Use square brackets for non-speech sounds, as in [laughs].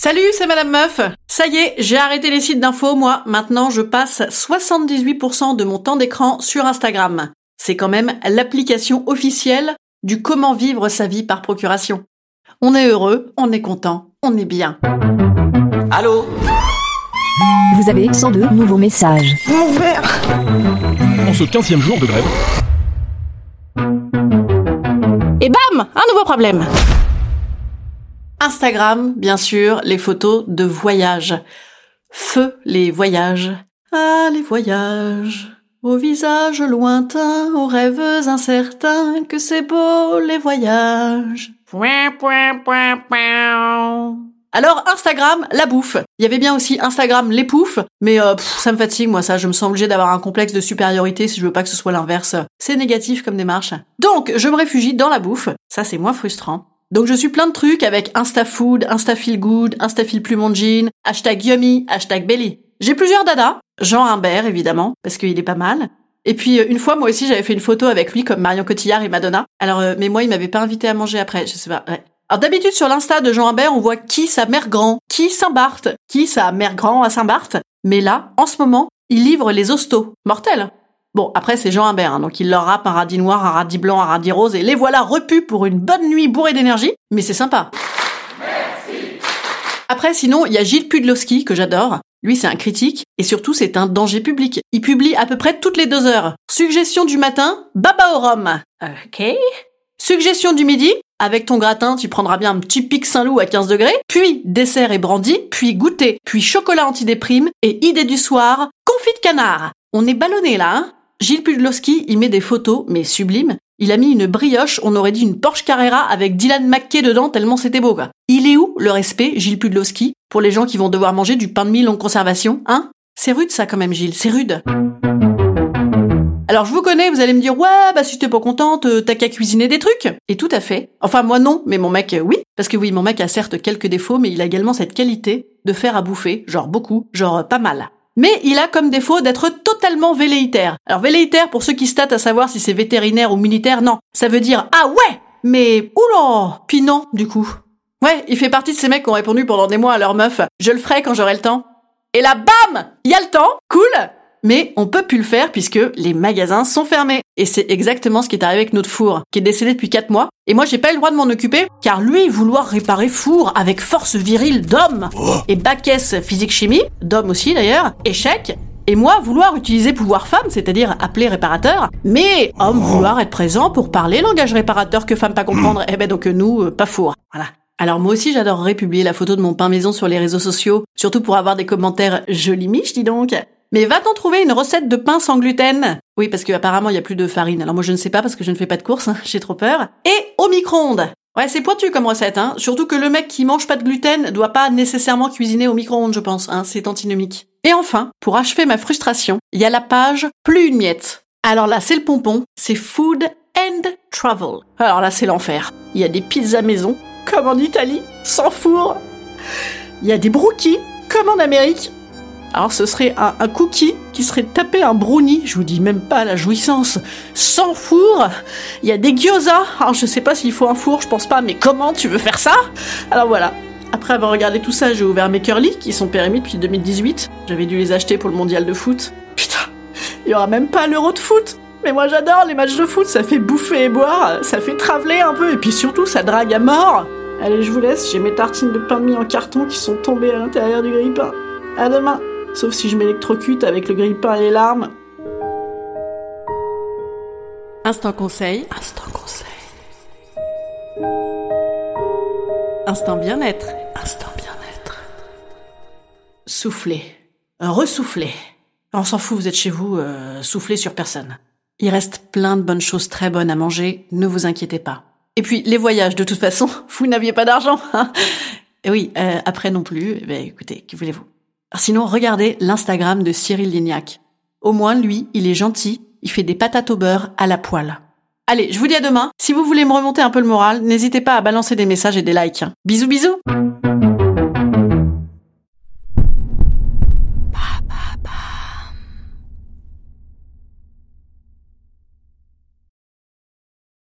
Salut, c'est Madame Meuf. Ça y est, j'ai arrêté les sites d'infos, moi. Maintenant, je passe 78% de mon temps d'écran sur Instagram. C'est quand même l'application officielle du comment vivre sa vie par procuration. On est heureux, on est content, on est bien. Allô? Vous avez 102 nouveaux messages. En ce 15e jour de grève, Et bam Un nouveau problème Instagram, bien sûr, les photos de voyage. Feu les voyages. Ah, les voyages. Aux visages lointains, aux rêves incertains, que c'est beau les voyages. Alors Instagram, la bouffe. Il y avait bien aussi Instagram, les poufs, mais euh, pff, ça me fatigue moi ça. Je me sens obligée d'avoir un complexe de supériorité si je veux pas que ce soit l'inverse. C'est négatif comme démarche. Donc je me réfugie dans la bouffe. Ça c'est moins frustrant. Donc je suis plein de trucs avec InstaFood, InstaFeelGood, InstaFeelPlumonjean, hashtag Yummy, hashtag Belly. J'ai plusieurs dadas, Jean Humbert évidemment, parce qu'il est pas mal. Et puis euh, une fois moi aussi j'avais fait une photo avec lui comme Marion Cotillard et Madonna. Alors euh, mais moi il m'avait pas invité à manger après, je sais pas. Alors d'habitude sur l'insta de Jean Humbert on voit qui sa mère grand, qui Saint-Barth, qui sa mère grand à Saint-Barth. Mais là en ce moment il livre les hostos, mortel. Bon, après, c'est Jean Humbert, hein, donc il leur rappe un radis noir, un radis blanc, un radis rose, et les voilà repus pour une bonne nuit bourrée d'énergie, mais c'est sympa. Après, sinon, il y a Gilles Pudlowski, que j'adore. Lui, c'est un critique, et surtout, c'est un danger public. Il publie à peu près toutes les deux heures. Suggestion du matin, baba au rhum. Ok. Suggestion du midi, avec ton gratin, tu prendras bien un petit pic Saint-Loup à 15 degrés, puis dessert et brandy, puis goûter, puis chocolat antidéprime, et idée du soir, confit de canard. On est ballonné là, hein? Gilles Pudlowski, il met des photos, mais sublimes. Il a mis une brioche, on aurait dit une Porsche Carrera avec Dylan McKay dedans tellement c'était beau, quoi. Il est où le respect, Gilles Pudlowski, pour les gens qui vont devoir manger du pain de mie longue conservation, hein? C'est rude ça quand même, Gilles, c'est rude. Alors je vous connais, vous allez me dire ouais bah si t'es pas contente, euh, t'as qu'à cuisiner des trucs. Et tout à fait. Enfin moi non, mais mon mec euh, oui, parce que oui mon mec a certes quelques défauts, mais il a également cette qualité de faire à bouffer, genre beaucoup, genre pas mal. Mais il a comme défaut d'être totalement velléitaire. Alors velléitaire, pour ceux qui statent à savoir si c'est vétérinaire ou militaire, non. Ça veut dire ah ouais, mais oula, puis non du coup. Ouais, il fait partie de ces mecs qui ont répondu pendant des mois à leur meuf, je le ferai quand j'aurai le temps. Et là, bam, il y a le temps, cool. Mais on peut plus le faire puisque les magasins sont fermés. Et c'est exactement ce qui est arrivé avec notre four, qui est décédé depuis 4 mois. Et moi, j'ai pas eu le droit de m'en occuper, car lui, vouloir réparer four avec force virile d'homme, et baquesse physique-chimie, d'homme aussi d'ailleurs, échec, et moi, vouloir utiliser pouvoir femme, c'est-à-dire appeler réparateur, mais homme vouloir être présent pour parler langage réparateur que femme pas comprendre, eh ben donc nous, euh, pas four. Voilà. Alors moi aussi j'adorerais publier la photo de mon pain maison sur les réseaux sociaux, surtout pour avoir des commentaires jolis miches, dis donc. Mais va-t-on trouver une recette de pain sans gluten Oui, parce qu'apparemment il y a plus de farine. Alors moi je ne sais pas parce que je ne fais pas de course, hein, [laughs] j'ai trop peur. Et au micro-ondes. Ouais, c'est pointu comme recette, hein. Surtout que le mec qui mange pas de gluten doit pas nécessairement cuisiner au micro-ondes, je pense, hein. C'est antinomique. Et enfin, pour achever ma frustration, il y a la page Plus une miette. Alors là, c'est le pompon, c'est Food and Travel. Alors là, c'est l'enfer. Il y a des pizzas maison, comme en Italie, sans four. Il y a des brookies, comme en Amérique. Alors ce serait un, cookie qui serait tapé un brownie, je vous dis même pas la jouissance, sans four. Il y a des gyoza, alors je sais pas s'il faut un four, je pense pas, mais comment tu veux faire ça? Alors voilà. Après avoir regardé tout ça, j'ai ouvert mes curly qui sont périmés depuis 2018. J'avais dû les acheter pour le mondial de foot. Putain, il y aura même pas l'euro de foot. Mais moi j'adore les matchs de foot, ça fait bouffer et boire, ça fait traveler un peu, et puis surtout ça drague à mort. Allez, je vous laisse, j'ai mes tartines de pain de en carton qui sont tombées à l'intérieur du grille-pain. À demain Sauf si je m'électrocute avec le grille-pain et les larmes. Instant conseil. Instant conseil. Instant bien-être. Instant bien-être. Souffler. Ressouffler. On s'en fout, vous êtes chez vous, euh, soufflez sur personne. Il reste plein de bonnes choses très bonnes à manger, ne vous inquiétez pas. Et puis, les voyages, de toute façon, [laughs] vous n'aviez pas d'argent. Hein Et oui, euh, après non plus, eh écoutez, que voulez-vous? Sinon, regardez l'Instagram de Cyril Lignac. Au moins, lui, il est gentil, il fait des patates au beurre à la poêle. Allez, je vous dis à demain. Si vous voulez me remonter un peu le moral, n'hésitez pas à balancer des messages et des likes. Bisous bisous